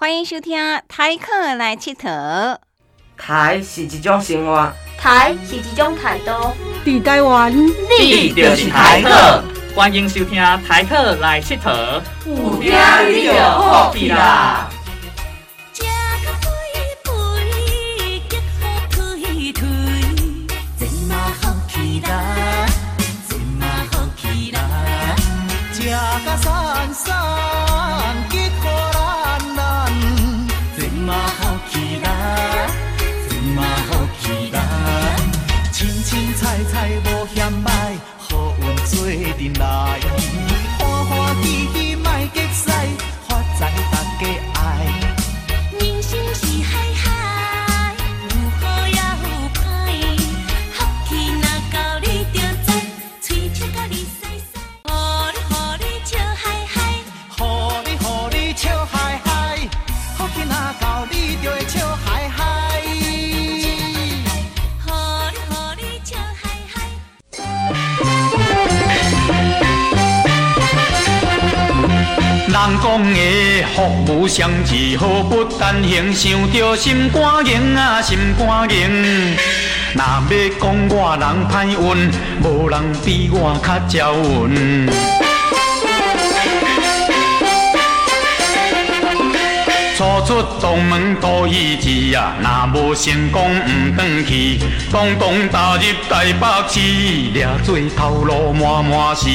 欢迎收听台客来佚佗。台是一种生活，台是一种态度。伫台湾，你就是台客。欢迎收听台客来佚佗。有听你就好去啦。采采无嫌歹，好运做阵来。的福无双至，好不单行，想着心肝硬啊，心肝硬。若要讲我人歹运，无人比我较招运。初出东门多一志啊，若无成功唔转去，咚咚打入台北市，掠做头路满满是，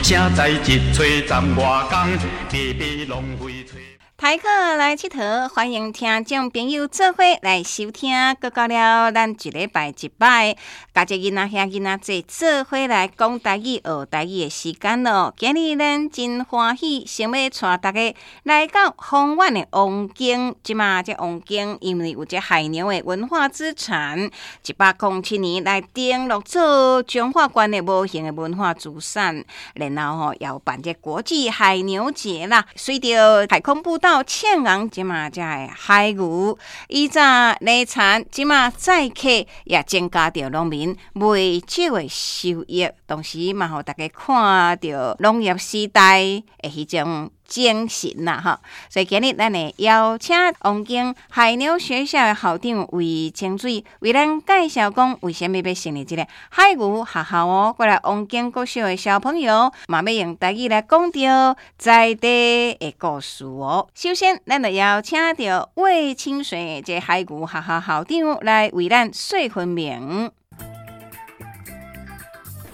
谁知一吹十外工，白白浪费吹。台客来佚佗，欢迎听众朋友做伙来收听。搁到了咱一礼拜一摆，家姐囡仔兄囡仔做做伙来讲台语、学台语的时间咯。今日咱真欢喜，想要带大家来到丰苑的王宫。即嘛这王宫因为有这海牛的文化资产，一百零七年来登录做中华关的无形的文化资产，然后吼要办这国际海牛节啦。随着海空步道。庆阳即马只海牛，以早内产即马载客也增加着农民未少的收益，同时嘛，互大家看到农业时代的迄种。精神啦，哈！所以今日咱来邀请王京海牛学校的校长魏清水为咱介绍讲为什么要成立这个海牛学校哦。过来王京国小的小朋友嘛，要用台语来讲着在地的故事哦。首先，咱就邀请到魏清水这海牛学校校长来为咱说分明。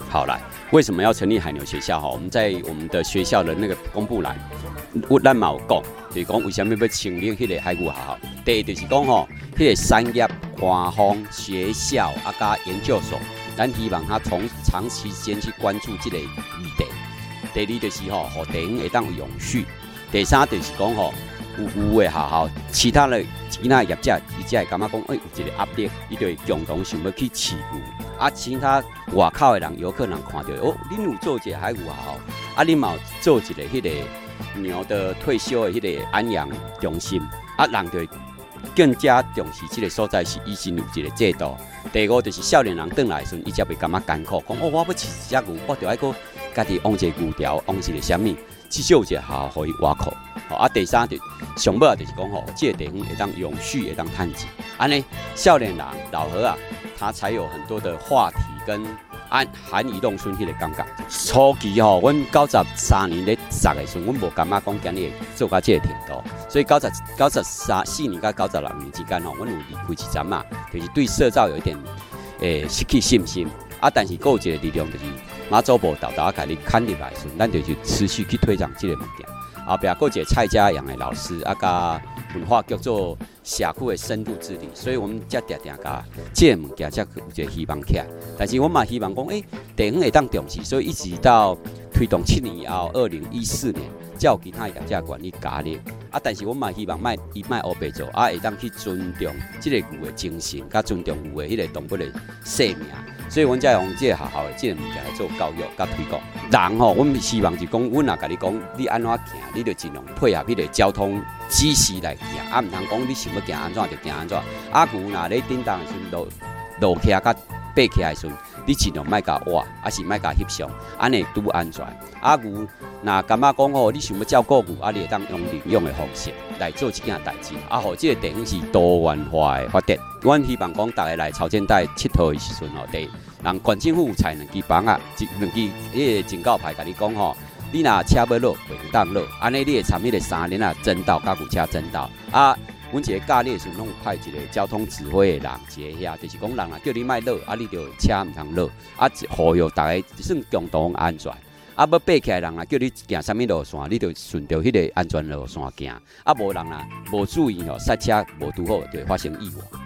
好来，为什么要成立海牛学校？哈，我们在我们的学校的那个公布栏。我咱嘛有讲，就是讲为什么要成立迄个海牛学校？第一就是讲吼，迄个产业、官方、学校啊加研究所，咱希望他从长期间去关注这个议题。第二就是吼，互电影会当永续。第三就是讲吼，有有的学校，其他的其他业者，伊只会感觉讲，哎，有一个压力，伊就会共同想要去起步。啊，其他外口的人有可能看到，哦，恁有做一个海牛学校，啊，恁嘛做一个迄个。牛的退休的迄个安养中心，啊，人就更加重视这个所在是医生有一个制度。第五就是少年人转来时，伊才袂感觉艰苦，讲哦，我要饲一只牛，我着爱个家己往一个牛条，往一个虾米，至少有一个好可以挖口。啊，第三就上尾就是讲吼，这个地方会当永续，会当探钱。安尼少年人老何啊，他才有很多的话题跟。按含移动村迄个感觉，初期吼，阮九十三年咧十个时，阮无感觉讲今日做到这个程度，所以九十九十三四年甲九十六年之间吼，阮有离开一阵嘛，就是对社造有一点诶失去信心。啊，但是有一个力量就是马祖部豆豆啊，家己看入来时，咱就去持续去推广这个物件。后壁有一个蔡家阳的老师啊，甲文化叫做。社区的深度治理，所以我们才定定甲这物件才有一个希望起来。但是我嘛希望讲，诶，地方会当重视，所以一直到推动七年以后，二零一四年，才有其他业者管理加入。啊，但是我嘛希望卖伊卖乌白做，啊，会当去尊重这个牛的精神，甲尊重牛的迄个动物的生命。所以，阮才用这个学校的这个物件来做教育、甲推广。人吼，阮希望是讲，阮也甲你讲，你安怎行，你就尽量配合迄个交通指示来行。啊，毋通讲你想要行安怎就行安怎。啊，牛若咧叮当时路路徛甲爬起来的时阵，你尽量卖甲挖，还是卖甲翕相，安尼拄安全。啊牛，那感觉讲吼，你想要照顾牛，啊你会当用领养的方式来做即件代志，啊，互即个地方是多元化的发展。阮希望讲，逐个来潮间带佚佗的时阵吼，第人县政府有才两支房啊，一两支迄个警告牌，甲你讲吼。你若车要落，袂当落，安尼你会参迄个三轮啊，争道甲牛车争道啊。阮一个教练是拢派一个交通指挥的人一个遐，就是讲人啊叫你莫落，啊你着车毋通落，啊呼吁逐个算共同安全。啊要爬起来人啊叫你行啥物路线，你就顺着迄个安全路线行。啊无人啊无注意吼，刹车无拄好，就会发生意外。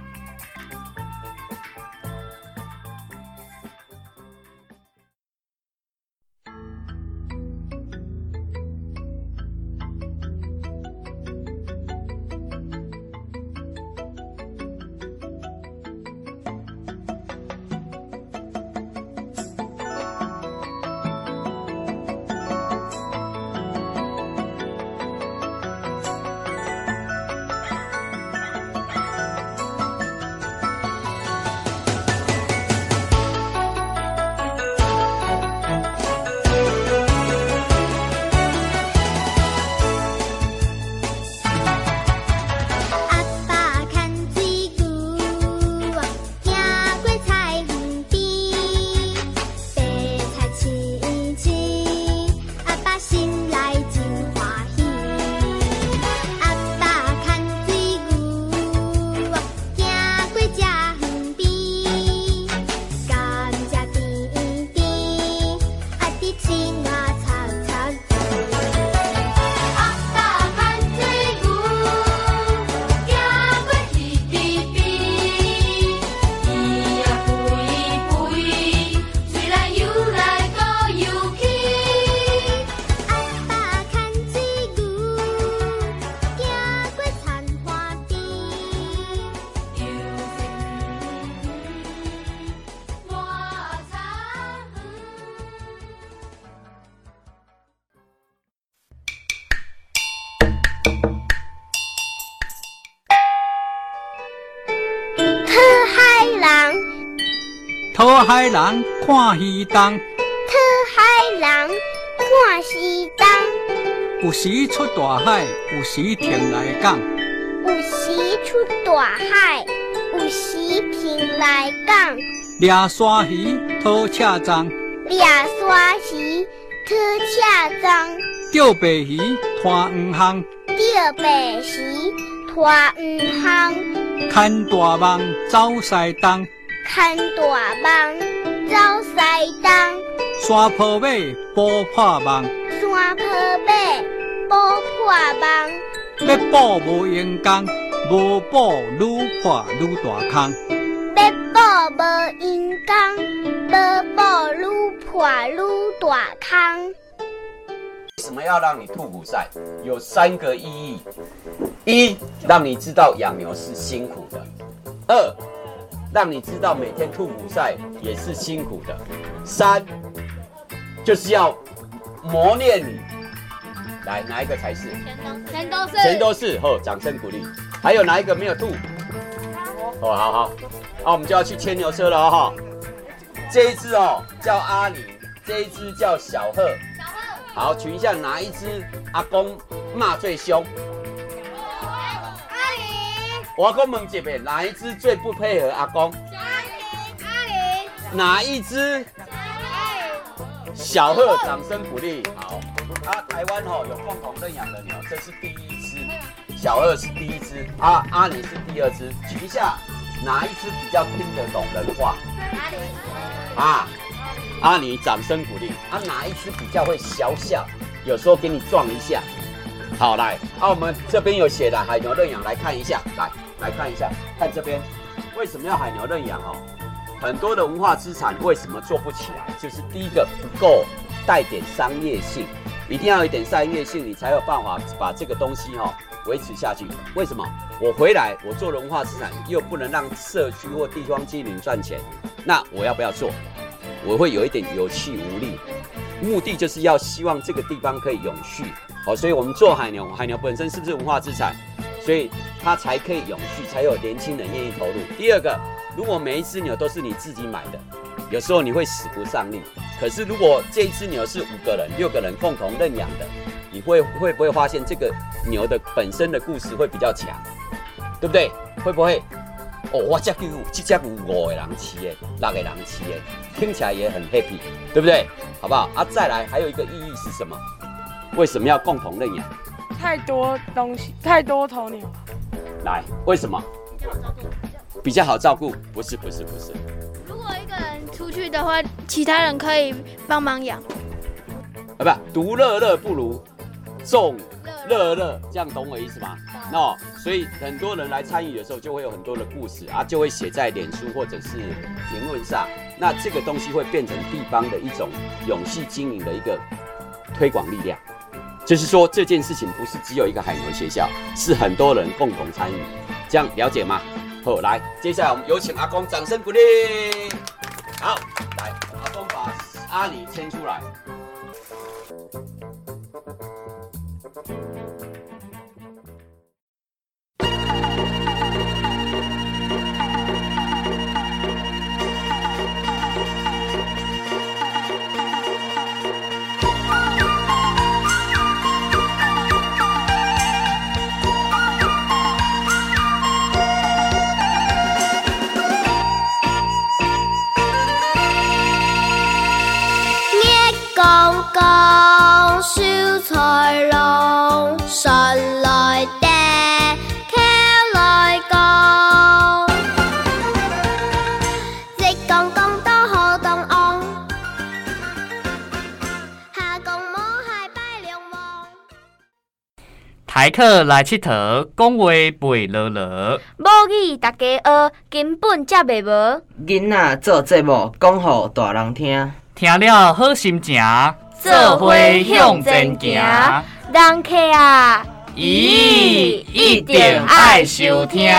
海人看鱼东，讨海人看西东。有时出大海，有时停来港。有时出大海，有时停来港。抓沙鱼，讨赤章。抓沙鱼，讨赤章。钓白鱼，拖鱼项。钓白鱼，拖鱼项。看大网，走西东。看大网，走西东。山坡尾，不破网。山坡尾，不破网。要补无用功，无补愈破愈大坑。要补无用功，无补愈破愈大坑。为什么要让你吐苦赛？有三个意义：一，让你知道养牛是辛苦的；二，让你知道每天吐苦赛也是辛苦的。三，就是要磨练你。来，哪一个才是？全都是。全都是。哦，掌声鼓励。还有哪一个没有吐？哦，好好。那我们就要去牵牛车了哈。这一只哦叫阿尼，这一只叫小贺。小贺。好，群下哪一只阿公骂最凶？我讲问一遍，哪一只最不配合阿公？阿玲，阿玲。哪一只？小贺，掌声鼓励。好，啊，台湾吼有共同认养的鸟，这是第一只，小贺是第一只，阿阿里是第二只。举一下，哪一只比较听得懂人话？阿里。啊，阿里，掌声鼓励。啊，哪一只比较会小笑？有时候给你撞一下。好，来，啊，我们这边有写的海牛认养，来看一下，来。来看一下，看这边，为什么要海牛认养哦？很多的文化资产为什么做不起来？就是第一个不够带点商业性，一定要有点商业性，你才有办法把这个东西哈维持下去。为什么？我回来我做文化资产，又不能让社区或地方居民赚钱，那我要不要做？我会有一点有气无力。目的就是要希望这个地方可以永续，好，所以我们做海牛，海牛本身是不是文化资产？所以它才可以永续，才有年轻人愿意投入。第二个，如果每一只牛都是你自己买的，有时候你会使不上力。可是如果这一只牛是五个人、六个人共同认养的，你会会不会发现这个牛的本身的故事会比较强，对不对？会不会？哦，我这有这只有五个人骑的，六个人骑的，听起来也很 happy，对不对？好不好？啊，再来还有一个意义是什么？为什么要共同认养？太多东西，太多头牛。来，为什么？比较好照顾？不是，不是，不是。如果一个人出去的话，其他人可以帮忙养。啊，不，独乐乐不如众乐乐，这样懂我意思吗？那所以很多人来参与的时候，就会有很多的故事啊，就会写在脸书或者是评论上。那这个东西会变成地方的一种永续经营的一个推广力量。就是说这件事情不是只有一个海牛学校，是很多人共同参与，这样了解吗？好，来，接下来我们有请阿公掌声鼓励。好，来，阿公把阿里牵出来。台客来佚佗，讲话袂落落。母语大家学，根本接袂无。囡仔做节目讲互大人听，听了好心情，做伙向前行。人客啊，咦，一定爱收听。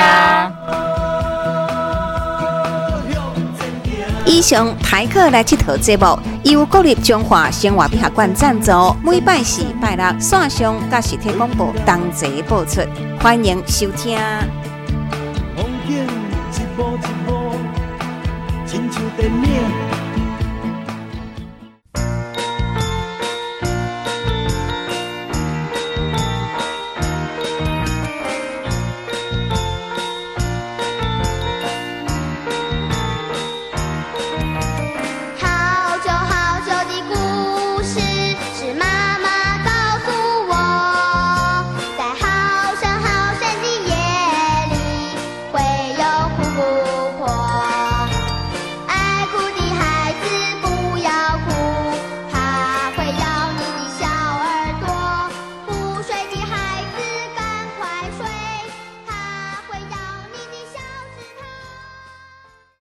以上台客来佚佗节目，由国立中华生活美学馆赞助，每摆四拜六线上甲实体广播同齐播出，欢迎收听。风景一步一步，亲像电影。